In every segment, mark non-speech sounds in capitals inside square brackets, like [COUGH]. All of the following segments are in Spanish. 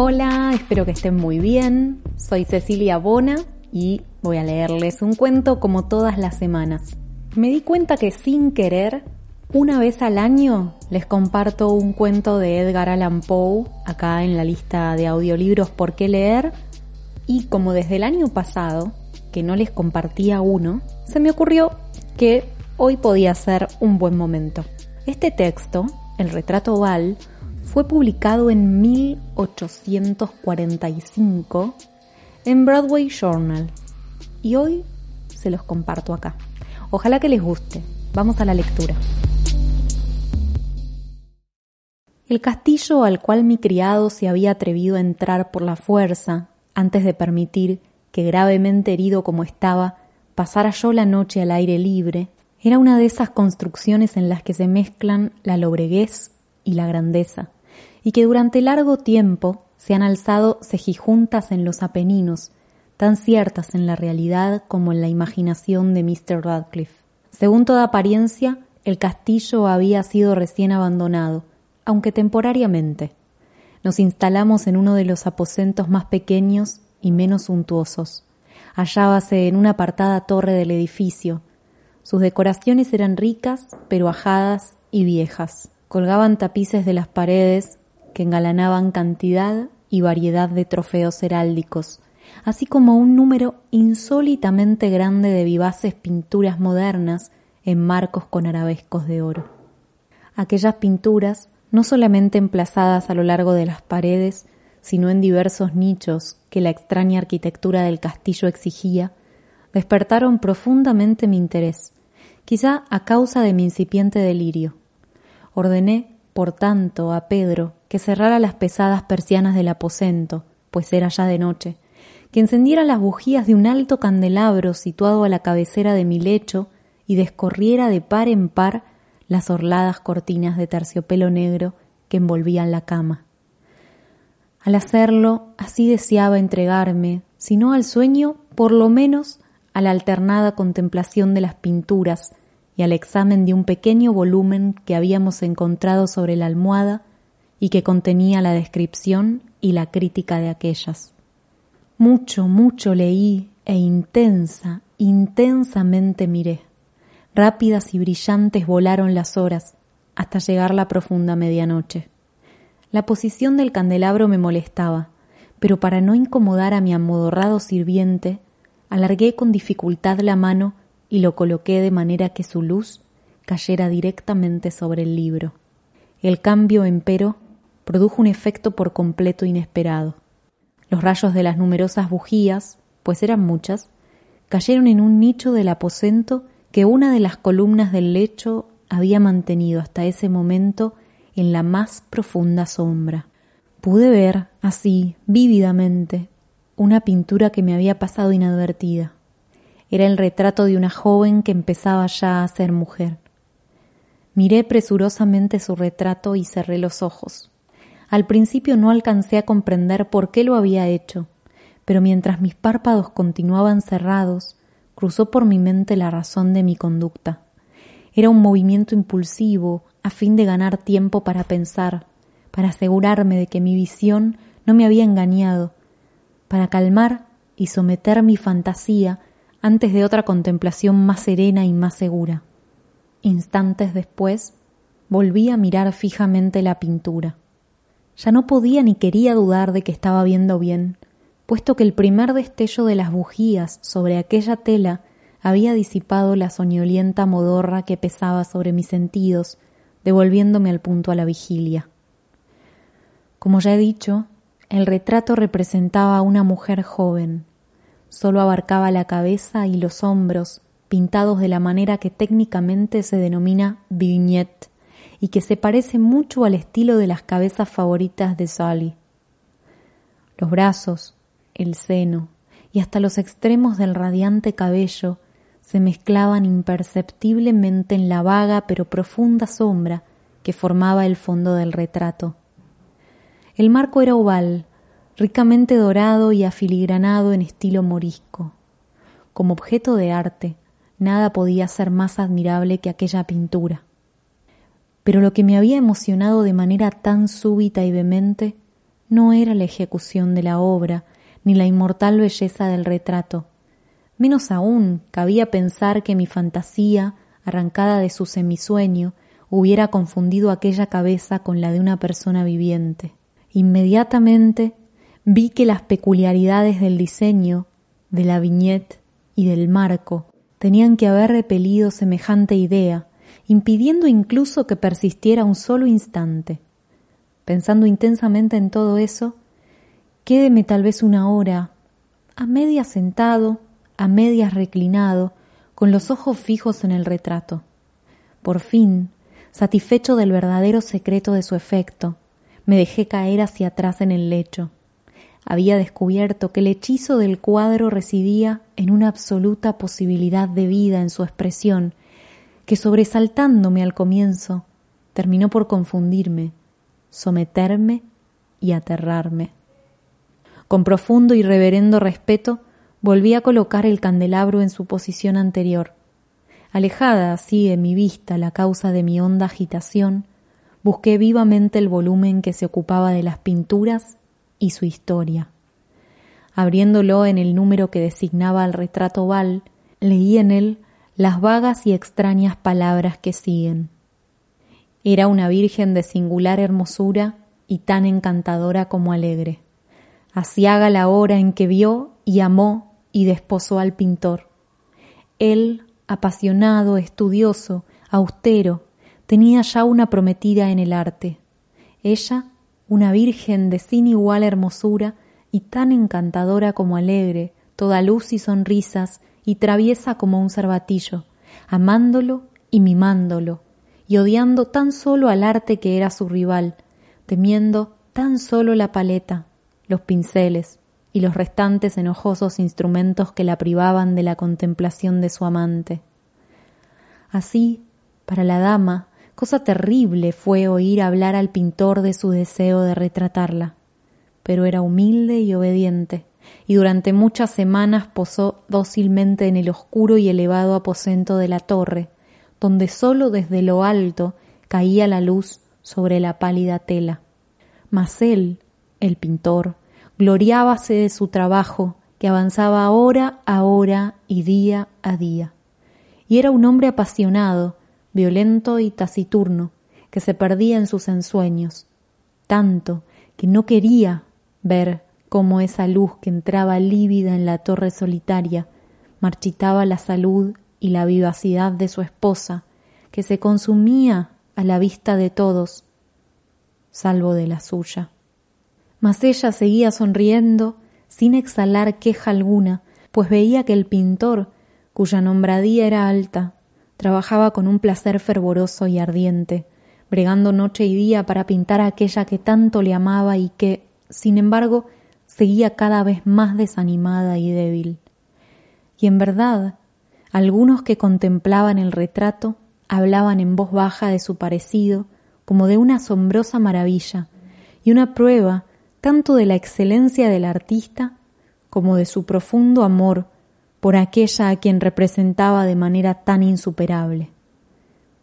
Hola, espero que estén muy bien. Soy Cecilia Bona y voy a leerles un cuento como todas las semanas. Me di cuenta que sin querer, una vez al año les comparto un cuento de Edgar Allan Poe acá en la lista de audiolibros por qué leer y como desde el año pasado que no les compartía uno, se me ocurrió que hoy podía ser un buen momento. Este texto, El retrato oval, fue publicado en 1845 en Broadway Journal y hoy se los comparto acá. Ojalá que les guste. Vamos a la lectura. El castillo al cual mi criado se había atrevido a entrar por la fuerza antes de permitir que gravemente herido como estaba pasara yo la noche al aire libre, era una de esas construcciones en las que se mezclan la lobreguez y la grandeza, y que durante largo tiempo se han alzado cejijuntas en los Apeninos, tan ciertas en la realidad como en la imaginación de Mr. Radcliffe. Según toda apariencia, el castillo había sido recién abandonado, aunque temporariamente. Nos instalamos en uno de los aposentos más pequeños y menos suntuosos. Hallábase en una apartada torre del edificio. Sus decoraciones eran ricas, pero ajadas y viejas. Colgaban tapices de las paredes que engalanaban cantidad y variedad de trofeos heráldicos, así como un número insólitamente grande de vivaces pinturas modernas en marcos con arabescos de oro. Aquellas pinturas, no solamente emplazadas a lo largo de las paredes, sino en diversos nichos que la extraña arquitectura del castillo exigía, despertaron profundamente mi interés, quizá a causa de mi incipiente delirio. Ordené, por tanto, a Pedro que cerrara las pesadas persianas del aposento, pues era ya de noche, que encendiera las bujías de un alto candelabro situado a la cabecera de mi lecho y descorriera de par en par las orladas cortinas de terciopelo negro que envolvían la cama. Al hacerlo, así deseaba entregarme, si no al sueño, por lo menos a la alternada contemplación de las pinturas y al examen de un pequeño volumen que habíamos encontrado sobre la almohada y que contenía la descripción y la crítica de aquellas. Mucho, mucho leí e intensa, intensamente miré. Rápidas y brillantes volaron las horas hasta llegar la profunda medianoche. La posición del candelabro me molestaba, pero para no incomodar a mi amodorrado sirviente, alargué con dificultad la mano y lo coloqué de manera que su luz cayera directamente sobre el libro. El cambio, empero, produjo un efecto por completo inesperado. Los rayos de las numerosas bujías, pues eran muchas, cayeron en un nicho del aposento que una de las columnas del lecho había mantenido hasta ese momento en la más profunda sombra. Pude ver, así, vívidamente, una pintura que me había pasado inadvertida. Era el retrato de una joven que empezaba ya a ser mujer. Miré presurosamente su retrato y cerré los ojos. Al principio no alcancé a comprender por qué lo había hecho, pero mientras mis párpados continuaban cerrados, cruzó por mi mente la razón de mi conducta. Era un movimiento impulsivo, a fin de ganar tiempo para pensar, para asegurarme de que mi visión no me había engañado, para calmar y someter mi fantasía antes de otra contemplación más serena y más segura. Instantes después, volví a mirar fijamente la pintura. Ya no podía ni quería dudar de que estaba viendo bien, puesto que el primer destello de las bujías sobre aquella tela había disipado la soñolienta modorra que pesaba sobre mis sentidos, devolviéndome al punto a la vigilia. Como ya he dicho, el retrato representaba a una mujer joven, solo abarcaba la cabeza y los hombros, pintados de la manera que técnicamente se denomina vignette y que se parece mucho al estilo de las cabezas favoritas de Sally. Los brazos, el seno y hasta los extremos del radiante cabello se mezclaban imperceptiblemente en la vaga pero profunda sombra que formaba el fondo del retrato. El marco era oval, ricamente dorado y afiligranado en estilo morisco. Como objeto de arte, nada podía ser más admirable que aquella pintura. Pero lo que me había emocionado de manera tan súbita y vehemente no era la ejecución de la obra, ni la inmortal belleza del retrato. Menos aún cabía pensar que mi fantasía, arrancada de su semisueño, hubiera confundido aquella cabeza con la de una persona viviente. Inmediatamente vi que las peculiaridades del diseño, de la viñeta y del marco tenían que haber repelido semejante idea, impidiendo incluso que persistiera un solo instante. Pensando intensamente en todo eso, quédeme tal vez una hora, a medias sentado, a medias reclinado, con los ojos fijos en el retrato. Por fin, satisfecho del verdadero secreto de su efecto, me dejé caer hacia atrás en el lecho. Había descubierto que el hechizo del cuadro residía en una absoluta posibilidad de vida en su expresión, que sobresaltándome al comienzo, terminó por confundirme, someterme y aterrarme. Con profundo y reverendo respeto, volví a colocar el candelabro en su posición anterior. Alejada así de mi vista la causa de mi honda agitación, busqué vivamente el volumen que se ocupaba de las pinturas y su historia. Abriéndolo en el número que designaba al retrato oval, leí en él las vagas y extrañas palabras que siguen. Era una virgen de singular hermosura y tan encantadora como alegre. Asiaga la hora en que vio y amó y desposó al pintor. Él, apasionado, estudioso, austero, tenía ya una prometida en el arte. Ella, una virgen de sin igual hermosura y tan encantadora como alegre, toda luz y sonrisas y traviesa como un cervatillo, amándolo y mimándolo, y odiando tan solo al arte que era su rival, temiendo tan solo la paleta, los pinceles y los restantes enojosos instrumentos que la privaban de la contemplación de su amante. Así, para la dama, Cosa terrible fue oír hablar al pintor de su deseo de retratarla, pero era humilde y obediente, y durante muchas semanas posó dócilmente en el oscuro y elevado aposento de la torre, donde sólo desde lo alto caía la luz sobre la pálida tela. Mas él, el pintor, gloriábase de su trabajo, que avanzaba hora a hora y día a día. Y era un hombre apasionado, violento y taciturno, que se perdía en sus ensueños, tanto que no quería ver cómo esa luz que entraba lívida en la torre solitaria marchitaba la salud y la vivacidad de su esposa, que se consumía a la vista de todos, salvo de la suya. Mas ella seguía sonriendo sin exhalar queja alguna, pues veía que el pintor, cuya nombradía era alta, Trabajaba con un placer fervoroso y ardiente, bregando noche y día para pintar a aquella que tanto le amaba y que, sin embargo, seguía cada vez más desanimada y débil. Y en verdad, algunos que contemplaban el retrato hablaban en voz baja de su parecido como de una asombrosa maravilla y una prueba tanto de la excelencia del artista como de su profundo amor por aquella a quien representaba de manera tan insuperable.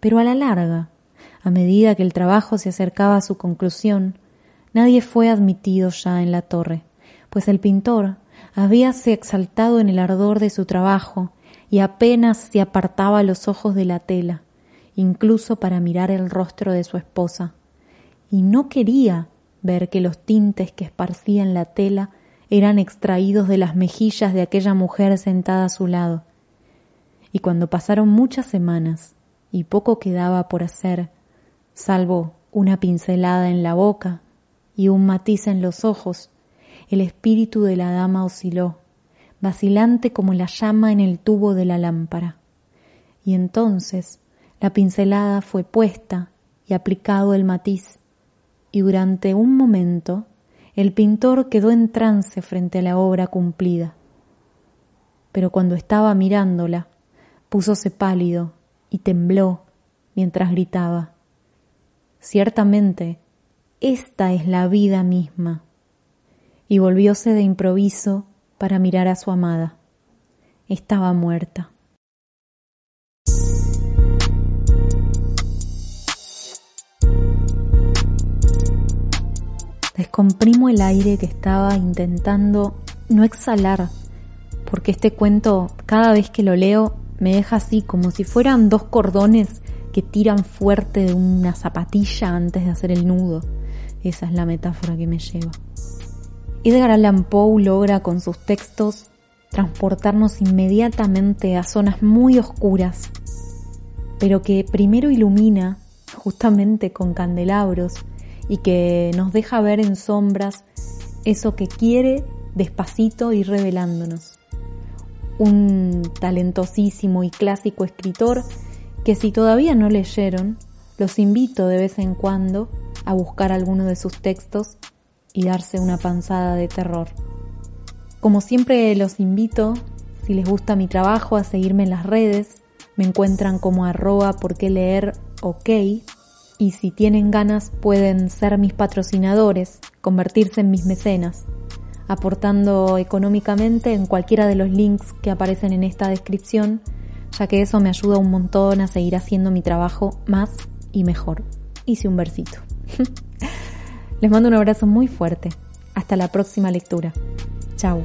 Pero a la larga, a medida que el trabajo se acercaba a su conclusión, nadie fue admitido ya en la torre, pues el pintor habíase exaltado en el ardor de su trabajo y apenas se apartaba los ojos de la tela, incluso para mirar el rostro de su esposa, y no quería ver que los tintes que esparcían la tela eran extraídos de las mejillas de aquella mujer sentada a su lado. Y cuando pasaron muchas semanas y poco quedaba por hacer, salvo una pincelada en la boca y un matiz en los ojos, el espíritu de la dama osciló, vacilante como la llama en el tubo de la lámpara. Y entonces la pincelada fue puesta y aplicado el matiz, y durante un momento el pintor quedó en trance frente a la obra cumplida. Pero cuando estaba mirándola, púsose pálido y tembló mientras gritaba, Ciertamente, esta es la vida misma. Y volvióse de improviso para mirar a su amada. Estaba muerta. Descomprimo el aire que estaba intentando no exhalar, porque este cuento cada vez que lo leo me deja así como si fueran dos cordones que tiran fuerte de una zapatilla antes de hacer el nudo. Esa es la metáfora que me lleva. Edgar Allan Poe logra con sus textos transportarnos inmediatamente a zonas muy oscuras, pero que primero ilumina justamente con candelabros y que nos deja ver en sombras eso que quiere despacito ir revelándonos. Un talentosísimo y clásico escritor que si todavía no leyeron, los invito de vez en cuando a buscar alguno de sus textos y darse una panzada de terror. Como siempre los invito, si les gusta mi trabajo, a seguirme en las redes. Me encuentran como arroba por leer ok y si tienen ganas pueden ser mis patrocinadores, convertirse en mis mecenas, aportando económicamente en cualquiera de los links que aparecen en esta descripción, ya que eso me ayuda un montón a seguir haciendo mi trabajo más y mejor. Hice un versito. [LAUGHS] Les mando un abrazo muy fuerte. Hasta la próxima lectura. Chao.